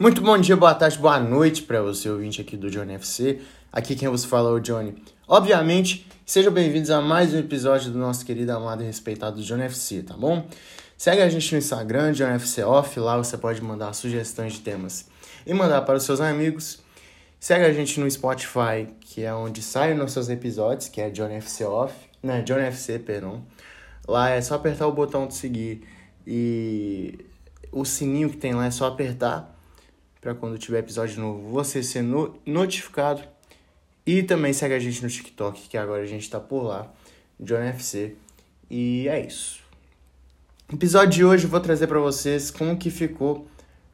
Muito bom dia, boa tarde, boa noite para você, ouvinte aqui do Johnny FC. Aqui quem vos fala é o Johnny. Obviamente, sejam bem-vindos a mais um episódio do nosso querido, amado e respeitado Johnny FC, tá bom? Segue a gente no Instagram, Johnny FC Off, lá você pode mandar sugestões de temas e mandar para os seus amigos. Segue a gente no Spotify, que é onde saem nossos episódios, que é Johnny FC Off, né, Johnny FC, perdão. Lá é só apertar o botão de seguir e o sininho que tem lá é só apertar para quando tiver episódio novo você ser no notificado. E também segue a gente no TikTok, que agora a gente tá por lá, John FC. E é isso. No episódio de hoje eu vou trazer para vocês como que ficou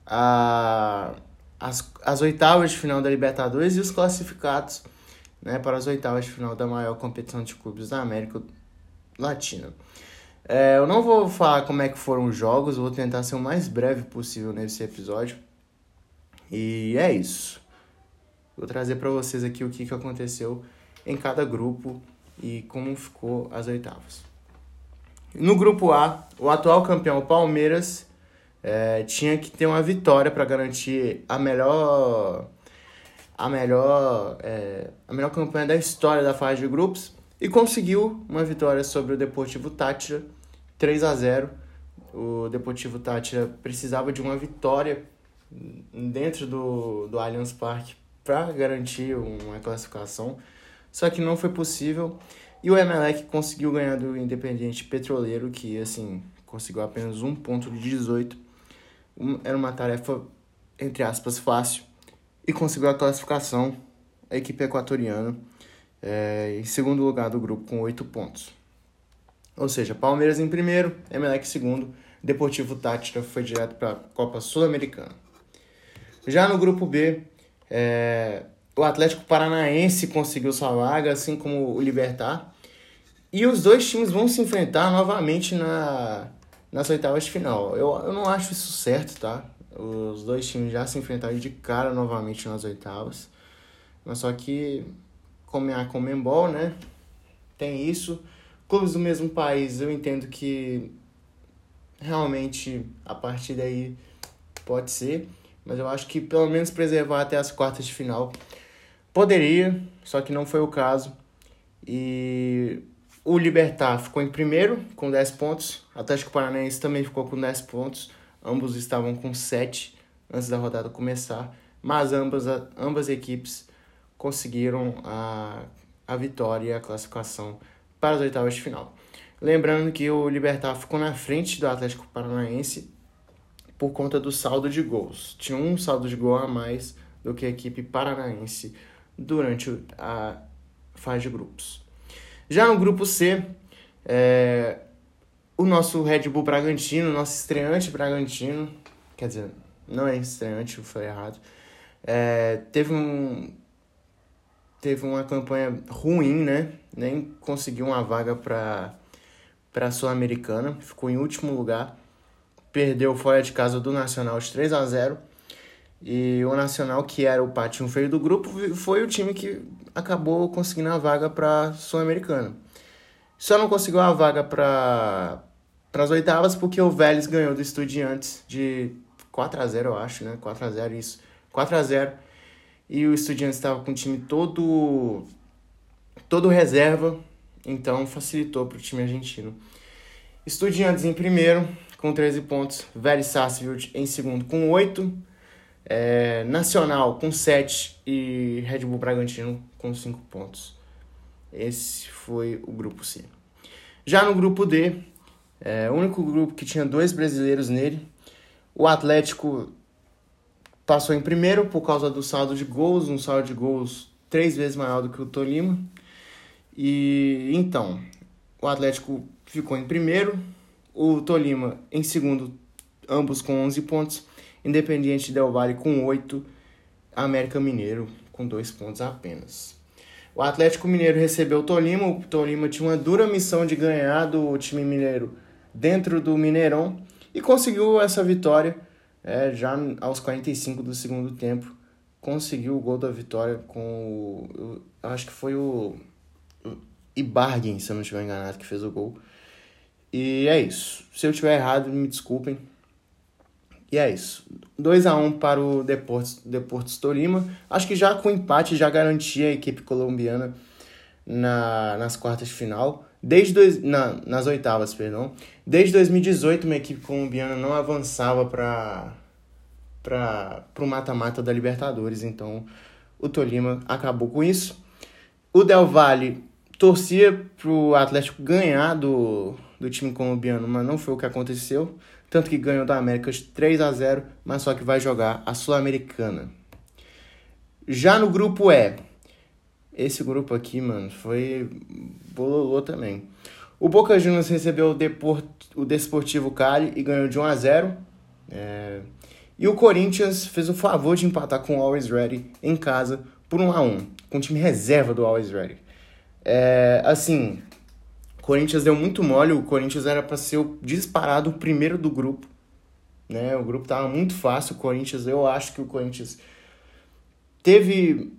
a, as, as oitavas de final da Libertadores e os classificados né, para as oitavas de final da maior competição de clubes da América Latina. É, eu não vou falar como é que foram os jogos, vou tentar ser o mais breve possível nesse episódio. E é isso. Vou trazer para vocês aqui o que, que aconteceu em cada grupo e como ficou as oitavas. No grupo A, o atual campeão Palmeiras é, tinha que ter uma vitória para garantir a melhor a melhor é, a melhor campanha da história da fase de grupos e conseguiu uma vitória sobre o Deportivo Tátira 3 a 0. O Deportivo Tátira precisava de uma vitória dentro do, do Allianz Parque para garantir uma classificação, só que não foi possível. E o Emelec conseguiu ganhar do Independiente Petroleiro, que assim conseguiu apenas um ponto de 18. Era uma tarefa, entre aspas, fácil. E conseguiu a classificação, a equipe equatoriana, é, em segundo lugar do grupo com oito pontos. Ou seja, Palmeiras em primeiro, Emelec em segundo, Deportivo Tátira foi direto para a Copa Sul-Americana. Já no grupo B, é, o Atlético Paranaense conseguiu sua vaga, assim como o Libertar. E os dois times vão se enfrentar novamente na, nas oitavas de final. Eu, eu não acho isso certo, tá? Os dois times já se enfrentaram de cara novamente nas oitavas. Mas só que, como é a Comembol, né? Tem isso. Clubes do mesmo país, eu entendo que realmente a partir daí pode ser. Mas eu acho que pelo menos preservar até as quartas de final poderia, só que não foi o caso. E o Libertar ficou em primeiro com 10 pontos. Atlético Paranaense também ficou com 10 pontos. Ambos estavam com 7 antes da rodada começar. Mas ambas, ambas equipes conseguiram a, a vitória e a classificação para as oitavas de final. Lembrando que o Libertar ficou na frente do Atlético Paranaense por conta do saldo de gols. Tinha um saldo de gol a mais do que a equipe paranaense durante a fase de grupos. Já no grupo C, é, o nosso Red Bull Bragantino, nosso estreante Bragantino, quer dizer, não é estreante, foi errado, é, teve um teve uma campanha ruim, né? Nem conseguiu uma vaga para para a Sul-Americana, ficou em último lugar perdeu fora de casa do Nacional de 3 a 0 e o Nacional, que era o patinho feio do grupo, foi o time que acabou conseguindo a vaga para Sul-Americana. Só não conseguiu a vaga para as oitavas porque o Vélez ganhou do Estudiantes de 4 a 0 eu acho, né? 4 a 0 isso. 4 a 0 E o Estudiantes estava com o time todo todo reserva, então facilitou para o time argentino. Estudiantes em primeiro, com 13 pontos, Vélez Sarsfield em segundo com 8, é, Nacional com 7 e Red Bull Bragantino com 5 pontos. Esse foi o grupo C. Já no grupo D, é, o único grupo que tinha dois brasileiros nele, o Atlético passou em primeiro por causa do saldo de gols, um saldo de gols três vezes maior do que o Tolima. E então, o Atlético ficou em primeiro, o Tolima em segundo, ambos com 11 pontos, Independiente Del Valle com 8, América Mineiro com 2 pontos apenas. O Atlético Mineiro recebeu o Tolima, o Tolima tinha uma dura missão de ganhar do time mineiro dentro do Mineirão e conseguiu essa vitória é, já aos 45 do segundo tempo. Conseguiu o gol da vitória com o. acho que foi o. Ibarguen, se eu não estiver enganado, que fez o gol. E é isso. Se eu tiver errado, me desculpem. E é isso. 2 a 1 para o Deportes, Deportes Tolima. Acho que já com empate já garantia a equipe colombiana na, nas quartas de final. Desde dois, na, nas oitavas, perdão. Desde 2018, uma equipe colombiana não avançava para para o mata-mata da Libertadores. Então, o Tolima acabou com isso. O Del Valle torcia para o Atlético ganhar do, do time colombiano, mas não foi o que aconteceu. Tanto que ganhou da América 3 a 0 mas só que vai jogar a Sul-Americana. Já no grupo E, esse grupo aqui, mano, foi bololô também. O Boca Juniors recebeu o, Deport, o Desportivo Cali e ganhou de 1 a 0 é... E o Corinthians fez o favor de empatar com o Always Ready em casa por 1 a 1 com o time reserva do Always Ready. É, assim, Corinthians deu muito mole, o Corinthians era para ser o disparado o primeiro do grupo. Né? O grupo tava muito fácil, o Corinthians, eu acho que o Corinthians teve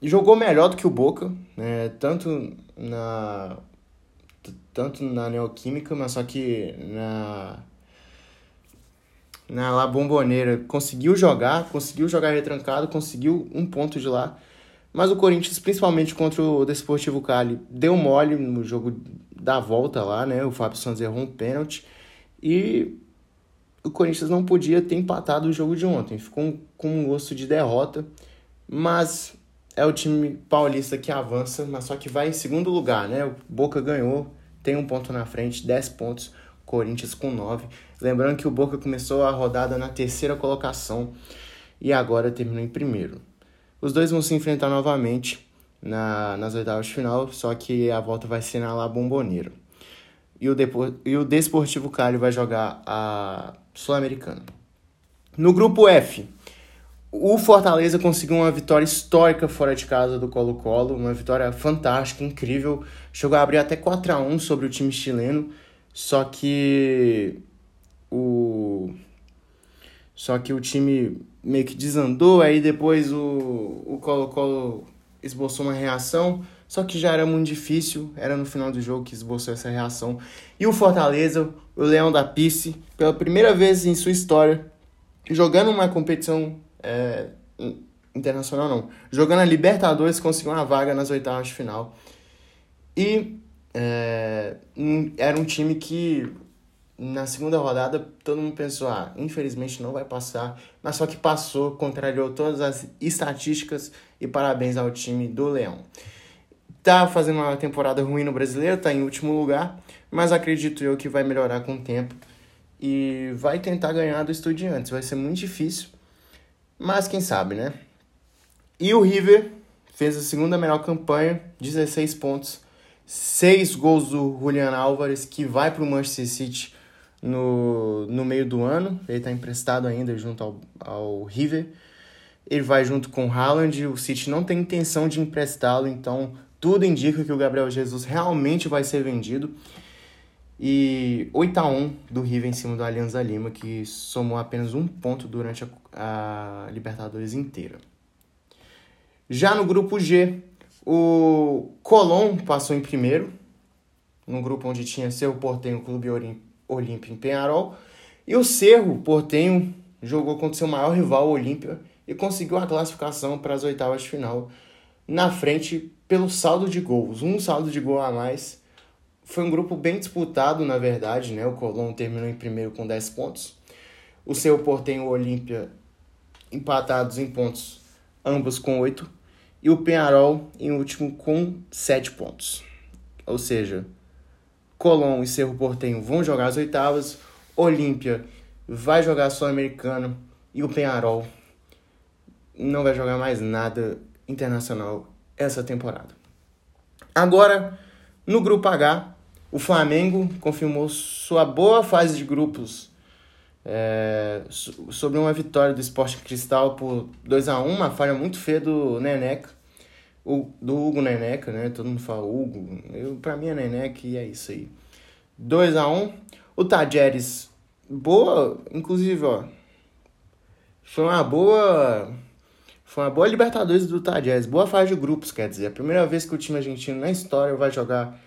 jogou melhor do que o Boca, né? Tanto na tanto na Neoquímica, mas só que na na La Bomboneira conseguiu jogar, conseguiu jogar retrancado, conseguiu um ponto de lá. Mas o Corinthians, principalmente contra o Desportivo Cali, deu mole no jogo da volta lá, né? O Fábio Santos errou um pênalti. E o Corinthians não podia ter empatado o jogo de ontem. Ficou com um gosto de derrota. Mas é o time paulista que avança, mas só que vai em segundo lugar, né? O Boca ganhou, tem um ponto na frente, 10 pontos. Corinthians com 9. Lembrando que o Boca começou a rodada na terceira colocação e agora terminou em primeiro. Os dois vão se enfrentar novamente na, nas oitavas de final, só que a volta vai ser na La Bombonera. E o, Depor e o Desportivo Cali vai jogar a Sul-Americana. No grupo F, o Fortaleza conseguiu uma vitória histórica fora de casa do Colo-Colo, uma vitória fantástica, incrível. Chegou a abrir até 4 a 1 sobre o time chileno, só que o só que o time meio que desandou, aí depois o Colo-Colo esboçou uma reação, só que já era muito difícil, era no final do jogo que esboçou essa reação. E o Fortaleza, o Leão da Pice, pela primeira vez em sua história, jogando uma competição é, internacional não, jogando a Libertadores, conseguiu uma vaga nas oitavas de final. E é, era um time que na segunda rodada, todo mundo pensou, ah, infelizmente não vai passar, mas só que passou, contrariou todas as estatísticas e parabéns ao time do Leão. Tá fazendo uma temporada ruim no Brasileiro, tá em último lugar, mas acredito eu que vai melhorar com o tempo e vai tentar ganhar do Estudiantes. Vai ser muito difícil, mas quem sabe, né? E o River fez a segunda melhor campanha, 16 pontos, 6 gols do Julian Álvares, que vai para o Manchester City no, no meio do ano. Ele está emprestado ainda junto ao, ao River. Ele vai junto com o Haaland. O City não tem intenção de emprestá-lo, então tudo indica que o Gabriel Jesus realmente vai ser vendido. E 8 a 1 do River em cima do Alianza Lima, que somou apenas um ponto durante a, a Libertadores inteira. Já no grupo G, o Colón passou em primeiro, num grupo onde tinha seu Portenho Clube Olímpio em Penharol. E o Cerro Portenho jogou contra seu maior rival, Olímpia, e conseguiu a classificação para as oitavas de final na frente pelo saldo de gols. Um saldo de gol a mais. Foi um grupo bem disputado, na verdade, né? O Colón terminou em primeiro com 10 pontos. O seu Portenho e o Olímpia empatados em pontos, ambos com 8. E o Penharol em último com 7 pontos. Ou seja, Colón e Cerro Portenho vão jogar as oitavas, Olímpia vai jogar Sul-Americano e o Penharol não vai jogar mais nada internacional essa temporada. Agora, no grupo H, o Flamengo confirmou sua boa fase de grupos é, sobre uma vitória do Esporte Cristal por 2 a 1 uma falha muito feia do Neneca o, do Hugo Neneca, né? Todo mundo fala Hugo. Eu, pra mim é Neneca e é isso aí. 2 a 1 O Tajeres, boa, inclusive, ó. Foi uma boa. Foi uma boa Libertadores do Tajeres. Boa fase de grupos, quer dizer. A primeira vez que o time argentino na história vai jogar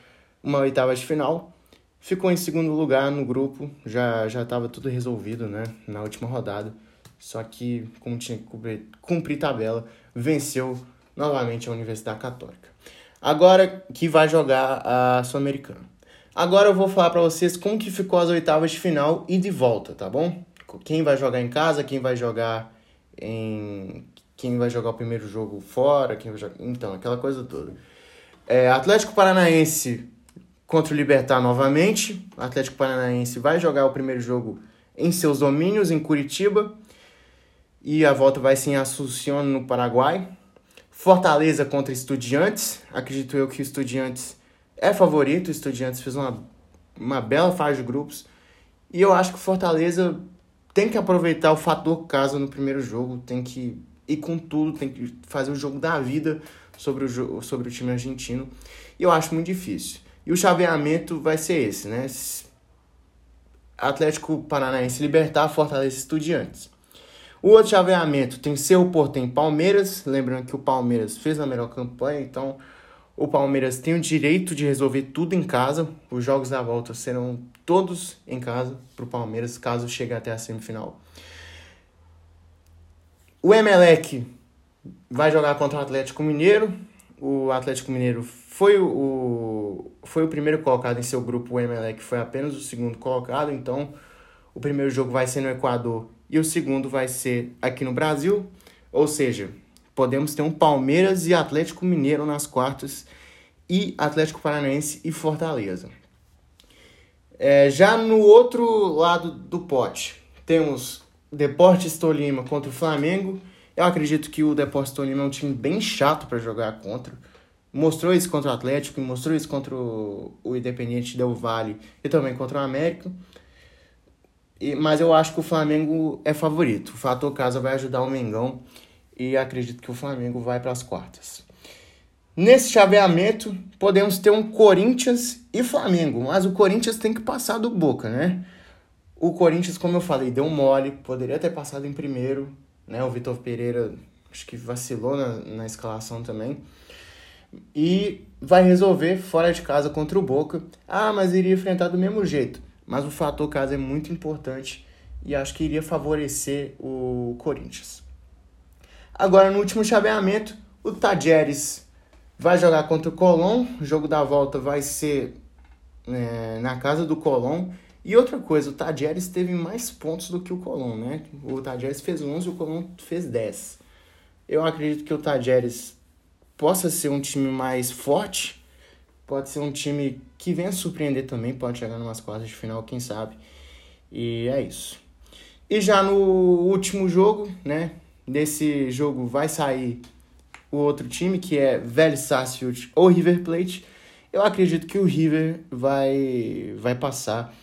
uma oitava de final. ficou em segundo lugar no grupo, já já estava tudo resolvido, né, na última rodada. Só que, como tinha que cumprir, cumprir tabela, venceu novamente a Universidade Católica. Agora que vai jogar a Sul-Americana. Agora eu vou falar para vocês como que ficou as oitavas de final e de volta, tá bom? Quem vai jogar em casa, quem vai jogar em quem vai jogar o primeiro jogo fora, quem vai jogar, então, aquela coisa toda. É, Atlético Paranaense contra o Libertar novamente. Atlético Paranaense vai jogar o primeiro jogo em seus domínios, em Curitiba. E a volta vai ser em Assunción, no Paraguai. Fortaleza contra Estudiantes. Acredito eu que o Estudiantes é favorito. O Estudiantes fez uma, uma bela fase de grupos. E eu acho que o Fortaleza tem que aproveitar o fator casa no primeiro jogo. Tem que ir com tudo. Tem que fazer o jogo da vida sobre o, sobre o time argentino. E eu acho muito difícil. E o chaveamento vai ser esse, né? Atlético Paranaense Libertar, Fortaleza Estudiantes. O outro chaveamento tem Cerro Portem Palmeiras. Lembrando que o Palmeiras fez a melhor campanha, então o Palmeiras tem o direito de resolver tudo em casa. Os jogos da volta serão todos em casa para o Palmeiras, caso chegue até a semifinal. O Emelec vai jogar contra o Atlético Mineiro. O Atlético Mineiro foi o, foi o primeiro colocado em seu grupo, o Emelec foi apenas o segundo colocado, então o primeiro jogo vai ser no Equador e o segundo vai ser aqui no Brasil. Ou seja, podemos ter um Palmeiras e Atlético Mineiro nas quartas e Atlético Paranaense e Fortaleza. É, já no outro lado do pote, temos Deportes Tolima contra o Flamengo. Eu acredito que o Deportes Tolima é um time bem chato para jogar contra mostrou isso contra o Atlético, mostrou isso contra o, Independiente Del Vale e também contra o América. E, mas eu acho que o Flamengo é favorito. O fator casa vai ajudar o Mengão e acredito que o Flamengo vai para as quartas. Nesse chaveamento, podemos ter um Corinthians e Flamengo, mas o Corinthians tem que passar do Boca, né? O Corinthians, como eu falei, deu mole, poderia ter passado em primeiro, né? O Vitor Pereira acho que vacilou na, na escalação também e vai resolver fora de casa contra o Boca. Ah, mas iria enfrentar do mesmo jeito. Mas o fator casa é muito importante e acho que iria favorecer o Corinthians. Agora, no último chaveamento, o Tajeres vai jogar contra o Colón. O jogo da volta vai ser é, na casa do Colón. E outra coisa, o Tajeres teve mais pontos do que o Colón, né? O Tajeres fez 11 e o Colón fez 10. Eu acredito que o Tajeres possa ser um time mais forte, pode ser um time que venha surpreender também, pode chegar numas quartas de final, quem sabe. E é isso. E já no último jogo, né? Desse jogo vai sair o outro time, que é Vélez Sarsfield ou River Plate. Eu acredito que o River vai, vai passar.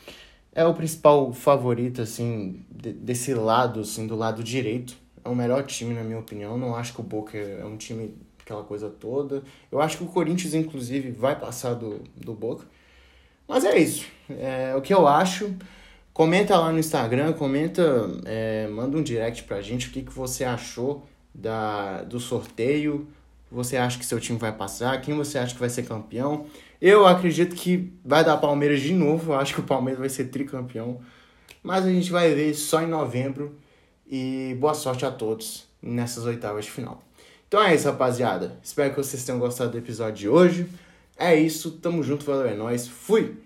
É o principal favorito, assim, desse lado, assim, do lado direito. É o melhor time, na minha opinião. Não acho que o Boca é um time aquela coisa toda. Eu acho que o Corinthians, inclusive, vai passar do, do Boca. Mas é isso. É o que eu acho. Comenta lá no Instagram, comenta, é, manda um direct pra gente o que, que você achou da, do sorteio. Você acha que seu time vai passar? Quem você acha que vai ser campeão? Eu acredito que vai dar Palmeiras de novo. Eu acho que o Palmeiras vai ser tricampeão. Mas a gente vai ver só em novembro. E boa sorte a todos nessas oitavas de final. Então é isso, rapaziada. Espero que vocês tenham gostado do episódio de hoje. É isso, tamo junto, valeu, é nóis. Fui!